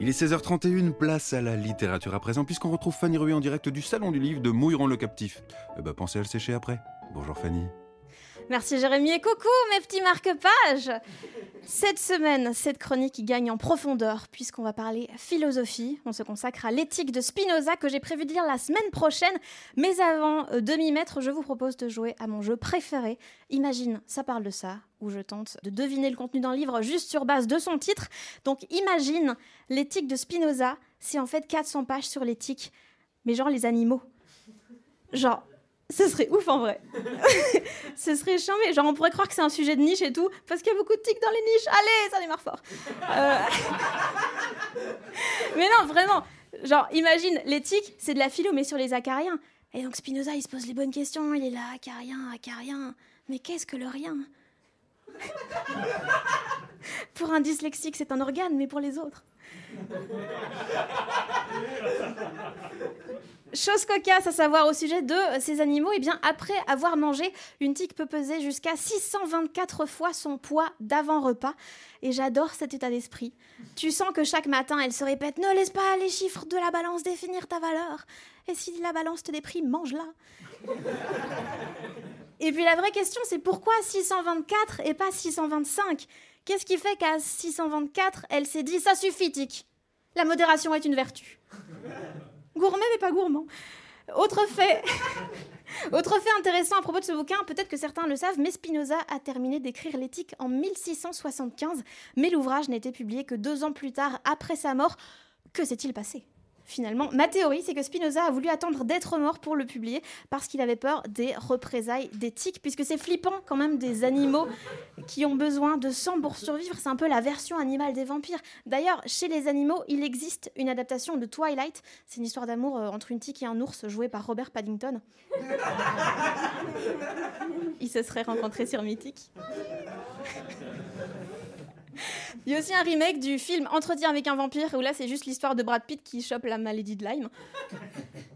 Il est 16h31, place à la littérature à présent, puisqu'on retrouve Fanny Rué en direct du Salon du Livre de Mouilleron le Captif. Eh ben, pensez à le sécher après. Bonjour Fanny. Merci Jérémy et coucou mes petits marque-pages Cette semaine, cette chronique gagne en profondeur puisqu'on va parler philosophie. On se consacre à l'éthique de Spinoza que j'ai prévu de lire la semaine prochaine. Mais avant euh, de m'y mettre, je vous propose de jouer à mon jeu préféré. Imagine, ça parle de ça, où je tente de deviner le contenu d'un livre juste sur base de son titre. Donc imagine, l'éthique de Spinoza, c'est en fait 400 pages sur l'éthique, mais genre les animaux. Genre, ce serait ouf en vrai. Ce serait chiant, mais genre on pourrait croire que c'est un sujet de niche et tout, parce qu'il y a beaucoup de tics dans les niches. Allez, ça démarre fort. Euh, mais non, vraiment. Genre, imagine, l'éthique, c'est de la philo, mais sur les acariens. Et donc Spinoza, il se pose les bonnes questions. Il est là, acarien, acarien. Mais qu'est-ce que le rien? Pour un dyslexique, c'est un organe, mais pour les autres. Chose cocasse à savoir au sujet de ces animaux, et eh bien après avoir mangé, une tique peut peser jusqu'à 624 fois son poids d'avant-repas. Et j'adore cet état d'esprit. Tu sens que chaque matin, elle se répète Ne laisse pas les chiffres de la balance définir ta valeur. Et si la balance te déprime, mange-la. et puis la vraie question, c'est pourquoi 624 et pas 625 Qu'est-ce qui fait qu'à 624, elle s'est dit Ça suffit, tic La modération est une vertu. Gourmet mais pas gourmand. Autre fait, Autre fait intéressant à propos de ce bouquin, peut-être que certains le savent, mais Spinoza a terminé d'écrire l'éthique en 1675, mais l'ouvrage été publié que deux ans plus tard, après sa mort. Que s'est-il passé? Finalement. Ma théorie, c'est que Spinoza a voulu attendre d'être mort pour le publier parce qu'il avait peur des représailles d'éthique, puisque c'est flippant quand même des animaux qui ont besoin de sang pour survivre. C'est un peu la version animale des vampires. D'ailleurs, chez les animaux, il existe une adaptation de Twilight. C'est une histoire d'amour euh, entre une tique et un ours joué par Robert Paddington. Ils se seraient rencontrés sur Mythique. Il y a aussi un remake du film Entretien avec un vampire, où là c'est juste l'histoire de Brad Pitt qui chope la maladie de Lyme.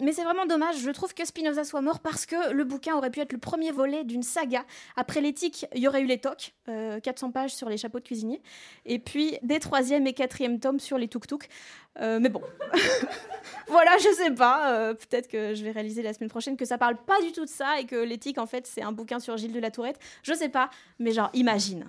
Mais c'est vraiment dommage, je trouve que Spinoza soit mort parce que le bouquin aurait pu être le premier volet d'une saga. Après l'éthique, il y aurait eu les tocs, 400 euh, pages sur les chapeaux de cuisinier, et puis des troisième et quatrième tomes sur les tuk-tuk. Euh, mais bon, voilà, je sais pas, euh, peut-être que je vais réaliser la semaine prochaine que ça parle pas du tout de ça et que l'éthique en fait c'est un bouquin sur Gilles de la Tourette. Je sais pas, mais genre imagine.